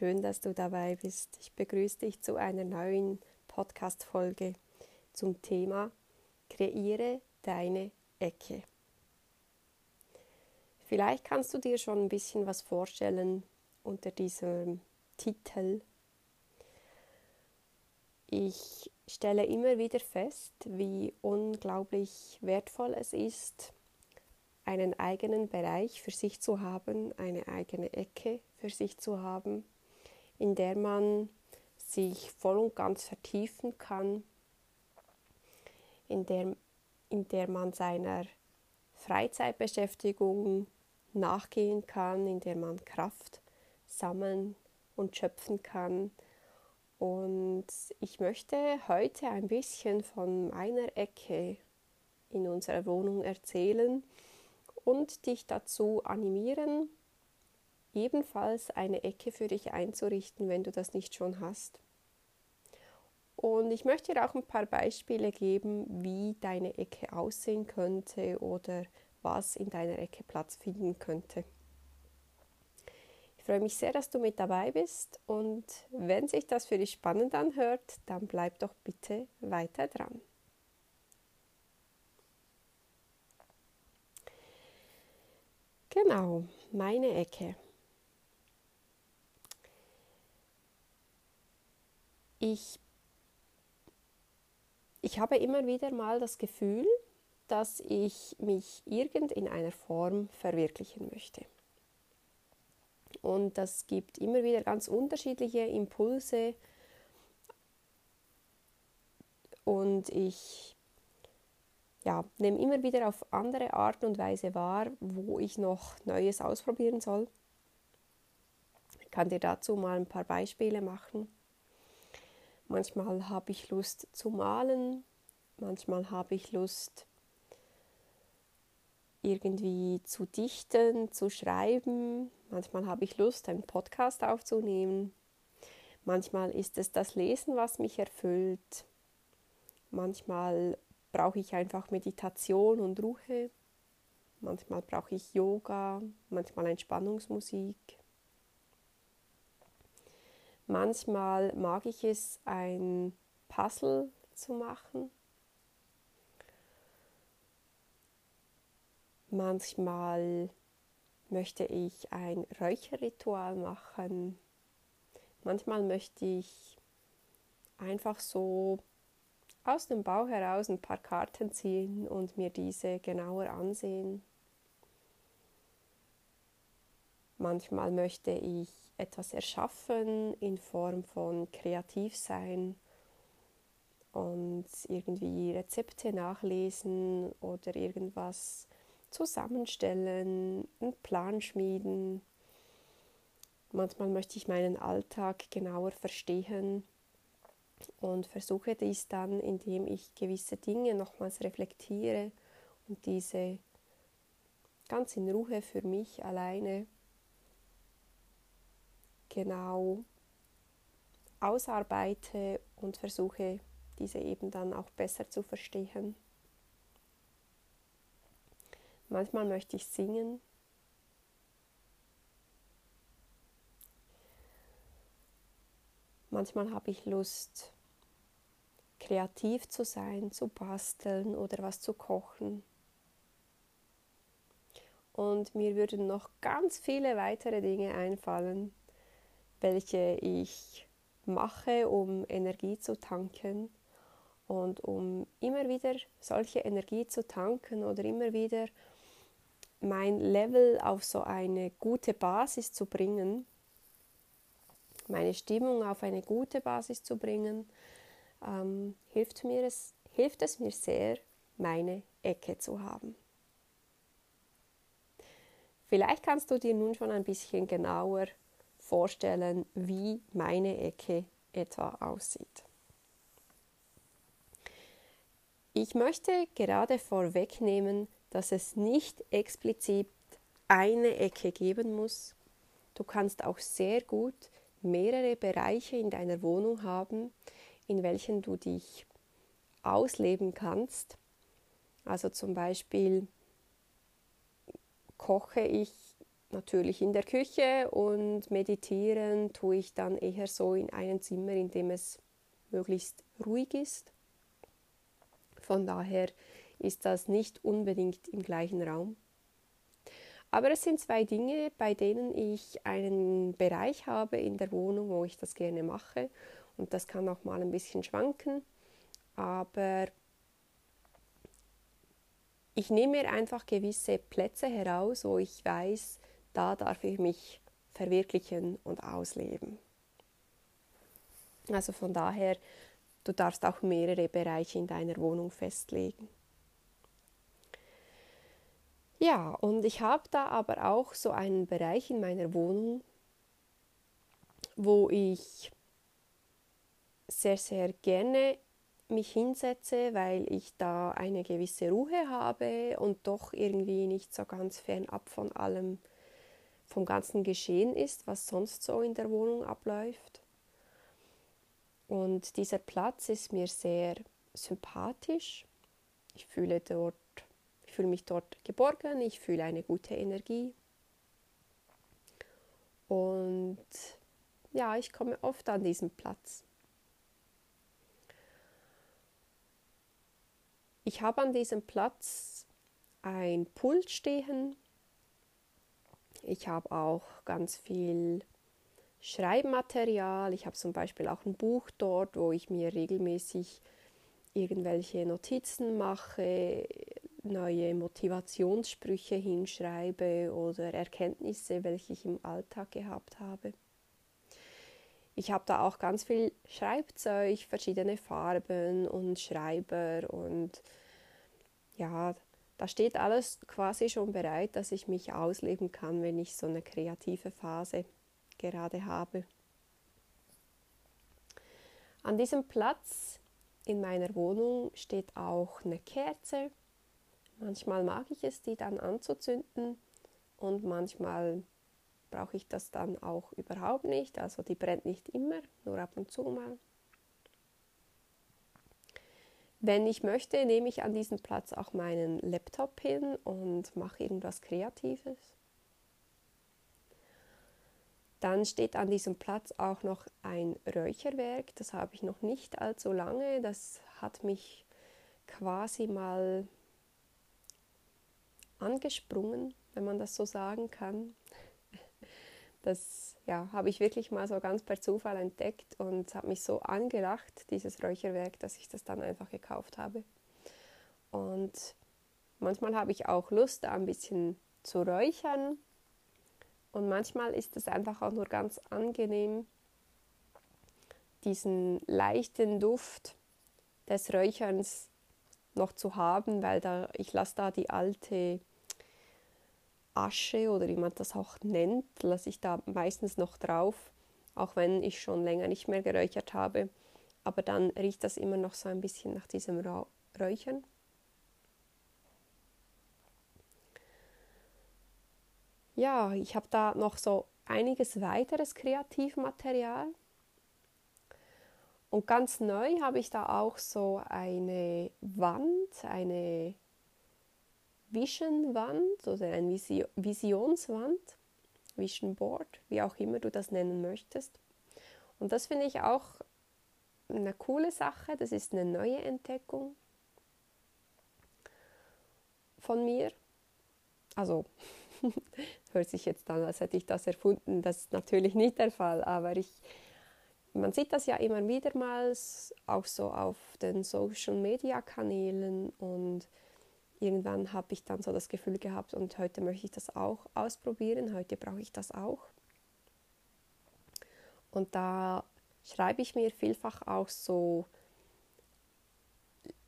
Schön, dass du dabei bist. Ich begrüße dich zu einer neuen Podcast-Folge zum Thema Kreiere deine Ecke. Vielleicht kannst du dir schon ein bisschen was vorstellen unter diesem Titel. Ich stelle immer wieder fest, wie unglaublich wertvoll es ist, einen eigenen Bereich für sich zu haben, eine eigene Ecke für sich zu haben, in der man sich voll und ganz vertiefen kann, in der, in der man seiner Freizeitbeschäftigung nachgehen kann, in der man Kraft sammeln und schöpfen kann. Und ich möchte heute ein bisschen von meiner Ecke in unserer Wohnung erzählen und dich dazu animieren, ebenfalls eine Ecke für dich einzurichten, wenn du das nicht schon hast. Und ich möchte dir auch ein paar Beispiele geben, wie deine Ecke aussehen könnte oder was in deiner Ecke Platz finden könnte. Ich freue mich sehr, dass du mit dabei bist und wenn sich das für dich spannend anhört, dann bleib doch bitte weiter dran. Genau, meine Ecke. Ich, ich habe immer wieder mal das Gefühl, dass ich mich irgend in einer Form verwirklichen möchte. Und das gibt immer wieder ganz unterschiedliche Impulse. Und ich ja, nehme immer wieder auf andere Art und Weise wahr, wo ich noch Neues ausprobieren soll. Ich kann dir dazu mal ein paar Beispiele machen. Manchmal habe ich Lust zu malen, manchmal habe ich Lust irgendwie zu dichten, zu schreiben, manchmal habe ich Lust, einen Podcast aufzunehmen, manchmal ist es das Lesen, was mich erfüllt, manchmal brauche ich einfach Meditation und Ruhe. Manchmal brauche ich Yoga, manchmal Entspannungsmusik. Manchmal mag ich es, ein Puzzle zu machen. Manchmal möchte ich ein Räucherritual machen. Manchmal möchte ich einfach so aus dem Bauch heraus ein paar Karten ziehen und mir diese genauer ansehen. Manchmal möchte ich etwas erschaffen in Form von kreativ sein und irgendwie Rezepte nachlesen oder irgendwas zusammenstellen, einen Plan schmieden. Manchmal möchte ich meinen Alltag genauer verstehen und versuche dies dann, indem ich gewisse Dinge nochmals reflektiere und diese ganz in Ruhe für mich alleine genau ausarbeite und versuche diese eben dann auch besser zu verstehen. Manchmal möchte ich singen. Manchmal habe ich Lust, kreativ zu sein, zu basteln oder was zu kochen. Und mir würden noch ganz viele weitere Dinge einfallen, welche ich mache, um Energie zu tanken und um immer wieder solche Energie zu tanken oder immer wieder mein Level auf so eine gute Basis zu bringen, meine Stimmung auf eine gute Basis zu bringen, ähm, hilft, mir es, hilft es mir sehr, meine Ecke zu haben. Vielleicht kannst du dir nun schon ein bisschen genauer vorstellen, wie meine Ecke etwa aussieht. Ich möchte gerade vorwegnehmen, dass es nicht explizit eine Ecke geben muss. Du kannst auch sehr gut mehrere Bereiche in deiner Wohnung haben, in welchen du dich ausleben kannst. Also zum Beispiel koche ich natürlich in der Küche und meditieren tue ich dann eher so in einem Zimmer, in dem es möglichst ruhig ist. Von daher ist das nicht unbedingt im gleichen Raum. Aber es sind zwei Dinge, bei denen ich einen Bereich habe in der Wohnung, wo ich das gerne mache. Und das kann auch mal ein bisschen schwanken. Aber ich nehme mir einfach gewisse Plätze heraus, wo ich weiß, da darf ich mich verwirklichen und ausleben. Also von daher, du darfst auch mehrere Bereiche in deiner Wohnung festlegen. Ja, und ich habe da aber auch so einen Bereich in meiner Wohnung, wo ich sehr, sehr gerne mich hinsetze, weil ich da eine gewisse Ruhe habe und doch irgendwie nicht so ganz fernab von allem, vom ganzen Geschehen ist, was sonst so in der Wohnung abläuft. Und dieser Platz ist mir sehr sympathisch. Ich fühle dort, ich fühle mich dort geborgen, ich fühle eine gute Energie. Und ja, ich komme oft an diesen Platz. Ich habe an diesem Platz ein Pult stehen. Ich habe auch ganz viel Schreibmaterial. Ich habe zum Beispiel auch ein Buch dort, wo ich mir regelmäßig irgendwelche Notizen mache, neue Motivationssprüche hinschreibe oder Erkenntnisse, welche ich im Alltag gehabt habe. Ich habe da auch ganz viel Schreibzeug, verschiedene Farben und Schreiber und ja, da steht alles quasi schon bereit, dass ich mich ausleben kann, wenn ich so eine kreative Phase gerade habe. An diesem Platz in meiner Wohnung steht auch eine Kerze. Manchmal mag ich es, die dann anzuzünden und manchmal brauche ich das dann auch überhaupt nicht. Also die brennt nicht immer, nur ab und zu mal. Wenn ich möchte, nehme ich an diesem Platz auch meinen Laptop hin und mache irgendwas Kreatives. Dann steht an diesem Platz auch noch ein Räucherwerk. Das habe ich noch nicht allzu lange. Das hat mich quasi mal angesprungen, wenn man das so sagen kann. Das ja, habe ich wirklich mal so ganz per Zufall entdeckt und habe mich so angelacht, dieses Räucherwerk, dass ich das dann einfach gekauft habe. Und manchmal habe ich auch Lust, ein bisschen zu räuchern. Und manchmal ist es einfach auch nur ganz angenehm, diesen leichten Duft des Räucherns noch zu haben, weil da, ich lasse da die alte Asche oder wie man das auch nennt, lasse ich da meistens noch drauf, auch wenn ich schon länger nicht mehr geräuchert habe. Aber dann riecht das immer noch so ein bisschen nach diesem Räuchern. Ja, ich habe da noch so einiges weiteres Kreativmaterial. Und ganz neu habe ich da auch so eine Wand, eine Vision-Wand oder ein Visionswand, Vision Board, wie auch immer du das nennen möchtest. Und das finde ich auch eine coole Sache. Das ist eine neue Entdeckung von mir. Also, hört sich jetzt an, als hätte ich das erfunden. Das ist natürlich nicht der Fall, aber ich, man sieht das ja immer wieder mal, auch so auf den Social Media Kanälen und irgendwann habe ich dann so das Gefühl gehabt, und heute möchte ich das auch ausprobieren, heute brauche ich das auch. Und da schreibe ich mir vielfach auch so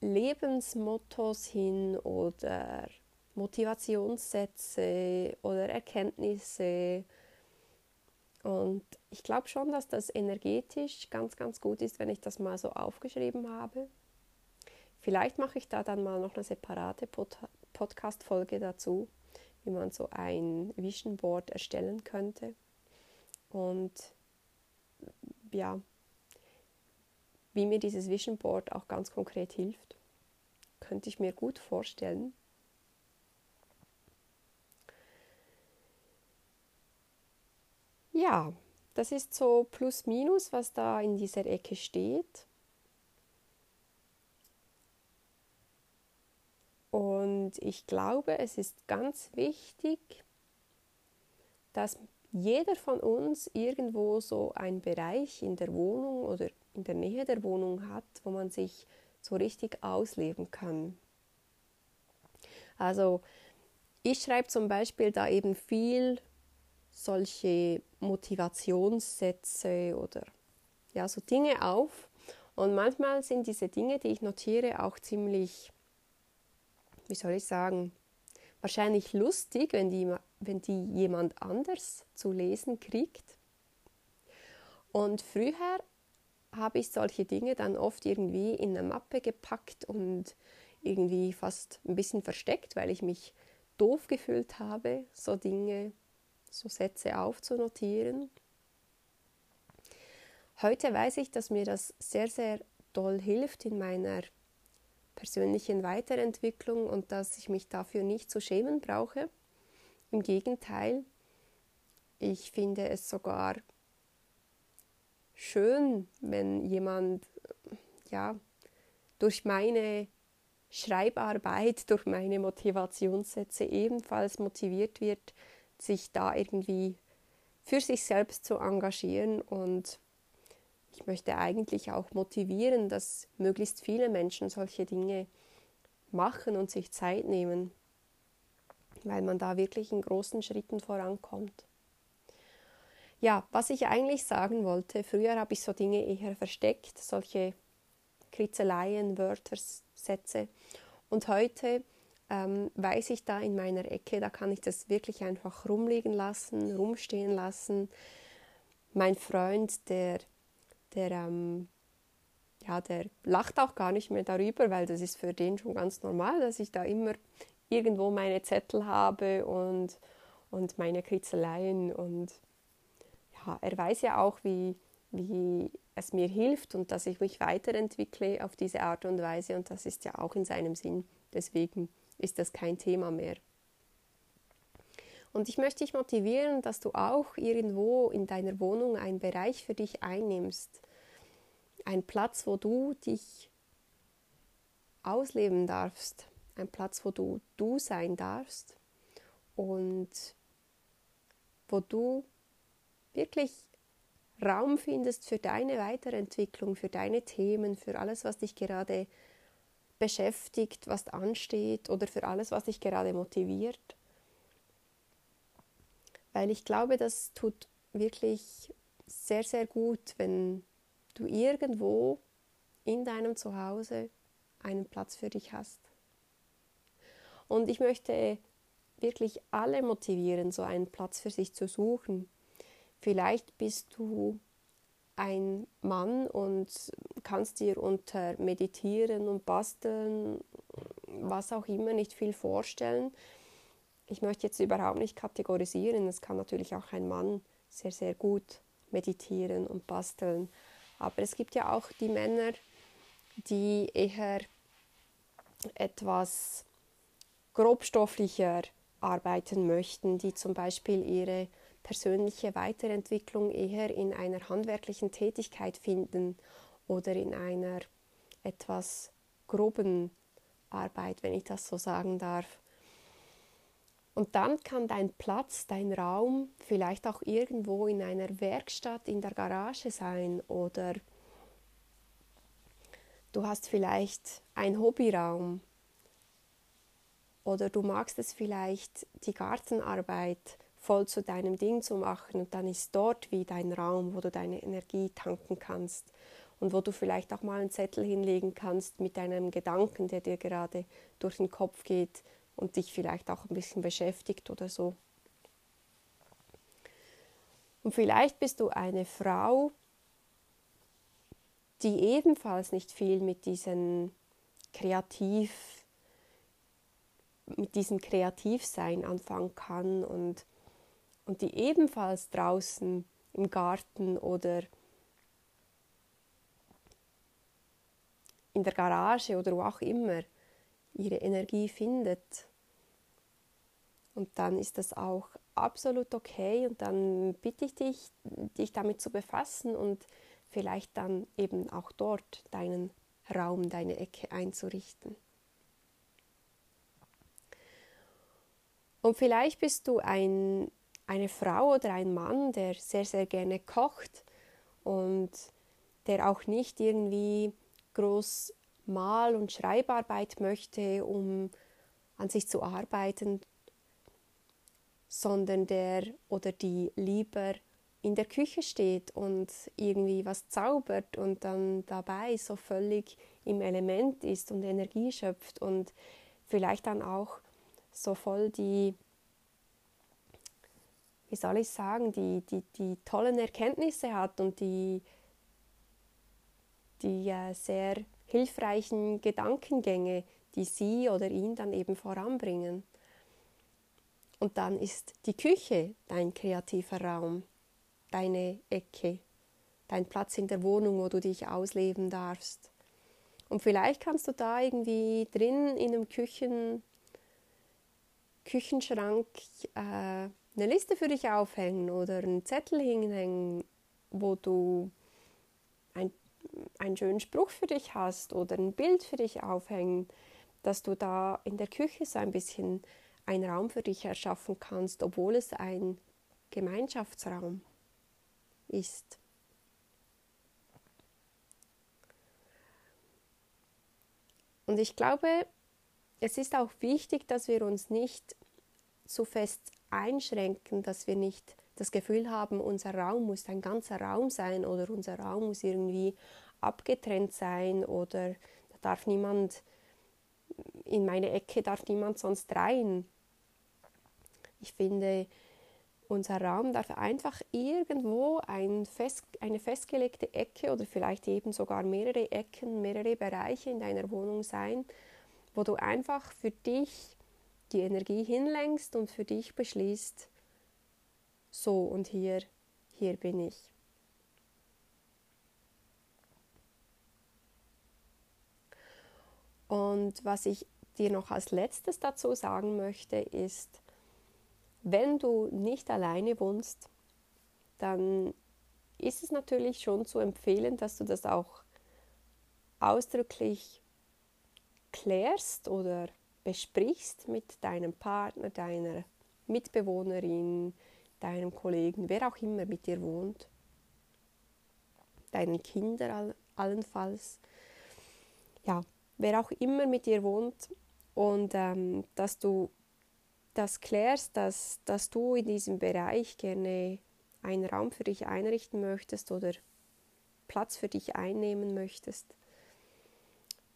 Lebensmottos hin oder Motivationssätze oder Erkenntnisse. Und ich glaube schon, dass das energetisch ganz, ganz gut ist, wenn ich das mal so aufgeschrieben habe. Vielleicht mache ich da dann mal noch eine separate Pod Podcast-Folge dazu, wie man so ein Vision Board erstellen könnte. Und ja, wie mir dieses Vision Board auch ganz konkret hilft, könnte ich mir gut vorstellen. ja, das ist so plus minus, was da in dieser Ecke steht. Und ich glaube, es ist ganz wichtig, dass jeder von uns irgendwo so einen Bereich in der Wohnung oder in der Nähe der Wohnung hat, wo man sich so richtig ausleben kann. Also ich schreibe zum Beispiel da eben viel solche Motivationssätze oder ja, so Dinge auf. Und manchmal sind diese Dinge, die ich notiere, auch ziemlich, wie soll ich sagen, wahrscheinlich lustig, wenn die, wenn die jemand anders zu lesen kriegt. Und früher habe ich solche Dinge dann oft irgendwie in eine Mappe gepackt und irgendwie fast ein bisschen versteckt, weil ich mich doof gefühlt habe, so Dinge, so Sätze aufzunotieren. Heute weiß ich, dass mir das sehr, sehr doll hilft in meiner persönlichen Weiterentwicklung und dass ich mich dafür nicht zu schämen brauche. Im Gegenteil, ich finde es sogar schön, wenn jemand ja durch meine Schreibarbeit, durch meine Motivationssätze ebenfalls motiviert wird, sich da irgendwie für sich selbst zu engagieren und ich möchte eigentlich auch motivieren, dass möglichst viele Menschen solche Dinge machen und sich Zeit nehmen, weil man da wirklich in großen Schritten vorankommt. Ja, was ich eigentlich sagen wollte, früher habe ich so Dinge eher versteckt, solche Kritzeleien, Wörter, Sätze. Und heute ähm, weiß ich da in meiner Ecke, da kann ich das wirklich einfach rumliegen lassen, rumstehen lassen. Mein Freund, der der, ähm, ja, der lacht auch gar nicht mehr darüber, weil das ist für den schon ganz normal, dass ich da immer irgendwo meine Zettel habe und, und meine Kritzeleien. Und ja, er weiß ja auch, wie, wie es mir hilft und dass ich mich weiterentwickle auf diese Art und Weise. Und das ist ja auch in seinem Sinn. Deswegen ist das kein Thema mehr. Und ich möchte dich motivieren, dass du auch irgendwo in deiner Wohnung einen Bereich für dich einnimmst. Ein Platz, wo du dich ausleben darfst. Ein Platz, wo du du sein darfst. Und wo du wirklich Raum findest für deine Weiterentwicklung, für deine Themen, für alles, was dich gerade beschäftigt, was ansteht oder für alles, was dich gerade motiviert weil ich glaube, das tut wirklich sehr, sehr gut, wenn du irgendwo in deinem Zuhause einen Platz für dich hast. Und ich möchte wirklich alle motivieren, so einen Platz für sich zu suchen. Vielleicht bist du ein Mann und kannst dir unter Meditieren und Basteln, was auch immer, nicht viel vorstellen ich möchte jetzt überhaupt nicht kategorisieren. Es kann natürlich auch ein Mann sehr, sehr gut meditieren und basteln. Aber es gibt ja auch die Männer, die eher etwas grobstofflicher arbeiten möchten, die zum Beispiel ihre persönliche Weiterentwicklung eher in einer handwerklichen Tätigkeit finden oder in einer etwas groben Arbeit, wenn ich das so sagen darf. Und dann kann dein Platz, dein Raum vielleicht auch irgendwo in einer Werkstatt in der Garage sein oder du hast vielleicht einen Hobbyraum oder du magst es vielleicht, die Gartenarbeit voll zu deinem Ding zu machen und dann ist dort wie dein Raum, wo du deine Energie tanken kannst und wo du vielleicht auch mal einen Zettel hinlegen kannst mit deinem Gedanken, der dir gerade durch den Kopf geht, und dich vielleicht auch ein bisschen beschäftigt oder so. Und vielleicht bist du eine Frau, die ebenfalls nicht viel mit diesen kreativ mit diesem Kreativsein anfangen kann und, und die ebenfalls draußen im Garten oder in der Garage oder wo auch immer ihre Energie findet. Und dann ist das auch absolut okay und dann bitte ich dich, dich damit zu befassen und vielleicht dann eben auch dort deinen Raum, deine Ecke einzurichten. Und vielleicht bist du ein, eine Frau oder ein Mann, der sehr, sehr gerne kocht und der auch nicht irgendwie groß Mal- und Schreibarbeit möchte, um an sich zu arbeiten, sondern der oder die lieber in der Küche steht und irgendwie was zaubert und dann dabei so völlig im Element ist und Energie schöpft und vielleicht dann auch so voll die, wie soll ich sagen, die, die, die tollen Erkenntnisse hat und die, die äh, sehr hilfreichen Gedankengänge, die sie oder ihn dann eben voranbringen. Und dann ist die Küche dein kreativer Raum, deine Ecke, dein Platz in der Wohnung, wo du dich ausleben darfst. Und vielleicht kannst du da irgendwie drin in einem Küchen, Küchenschrank äh, eine Liste für dich aufhängen oder einen Zettel hinhängen, wo du ein, einen schönen Spruch für dich hast oder ein Bild für dich aufhängen, dass du da in der Küche so ein bisschen einen Raum für dich erschaffen kannst, obwohl es ein Gemeinschaftsraum ist. Und ich glaube, es ist auch wichtig, dass wir uns nicht so fest einschränken, dass wir nicht das Gefühl haben, unser Raum muss ein ganzer Raum sein oder unser Raum muss irgendwie abgetrennt sein oder da darf niemand in meine Ecke darf niemand sonst rein. Ich finde, unser Raum darf einfach irgendwo ein fest, eine festgelegte Ecke oder vielleicht eben sogar mehrere Ecken, mehrere Bereiche in deiner Wohnung sein, wo du einfach für dich die Energie hinlenkst und für dich beschließt, so und hier, hier bin ich. Und was ich dir noch als letztes dazu sagen möchte, ist, wenn du nicht alleine wohnst, dann ist es natürlich schon zu empfehlen, dass du das auch ausdrücklich klärst oder besprichst mit deinem Partner, deiner Mitbewohnerin, deinem Kollegen, wer auch immer mit dir wohnt, deinen Kindern allenfalls, ja, wer auch immer mit dir wohnt und ähm, dass du das klärst, dass, dass du in diesem Bereich gerne einen Raum für dich einrichten möchtest oder Platz für dich einnehmen möchtest,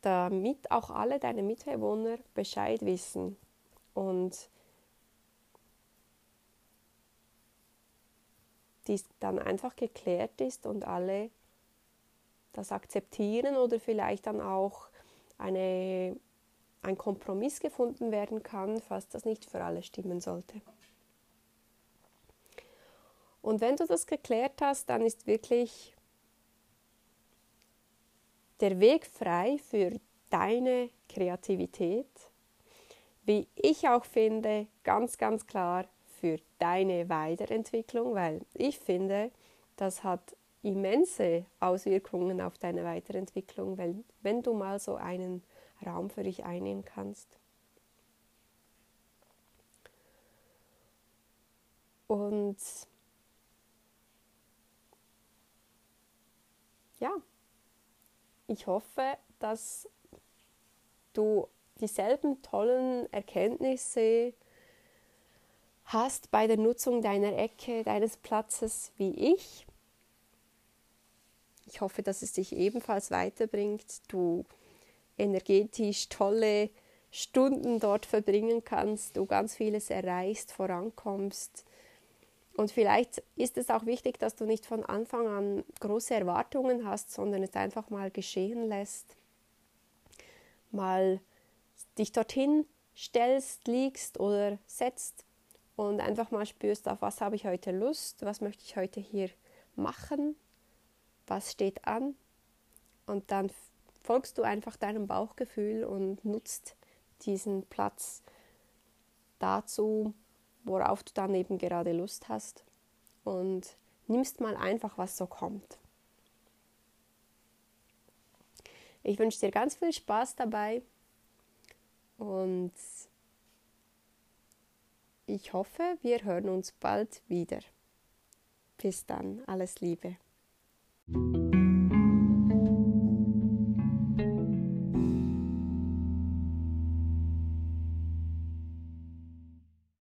damit auch alle deine Mitbewohner Bescheid wissen. Und dies dann einfach geklärt ist und alle das akzeptieren oder vielleicht dann auch eine ein Kompromiss gefunden werden kann, falls das nicht für alle stimmen sollte. Und wenn du das geklärt hast, dann ist wirklich der Weg frei für deine Kreativität, wie ich auch finde, ganz, ganz klar für deine Weiterentwicklung, weil ich finde, das hat immense Auswirkungen auf deine Weiterentwicklung, weil wenn du mal so einen Raum für dich einnehmen kannst. Und ja, ich hoffe, dass du dieselben tollen Erkenntnisse hast bei der Nutzung deiner Ecke, deines Platzes wie ich. Ich hoffe, dass es dich ebenfalls weiterbringt. Du energetisch tolle Stunden dort verbringen kannst, du ganz vieles erreichst, vorankommst. Und vielleicht ist es auch wichtig, dass du nicht von Anfang an große Erwartungen hast, sondern es einfach mal geschehen lässt. Mal dich dorthin stellst, liegst oder setzt und einfach mal spürst, auf was habe ich heute Lust, was möchte ich heute hier machen, was steht an. Und dann folgst du einfach deinem Bauchgefühl und nutzt diesen Platz dazu, worauf du dann eben gerade Lust hast und nimmst mal einfach, was so kommt. Ich wünsche dir ganz viel Spaß dabei und ich hoffe, wir hören uns bald wieder. Bis dann, alles Liebe. Thank you.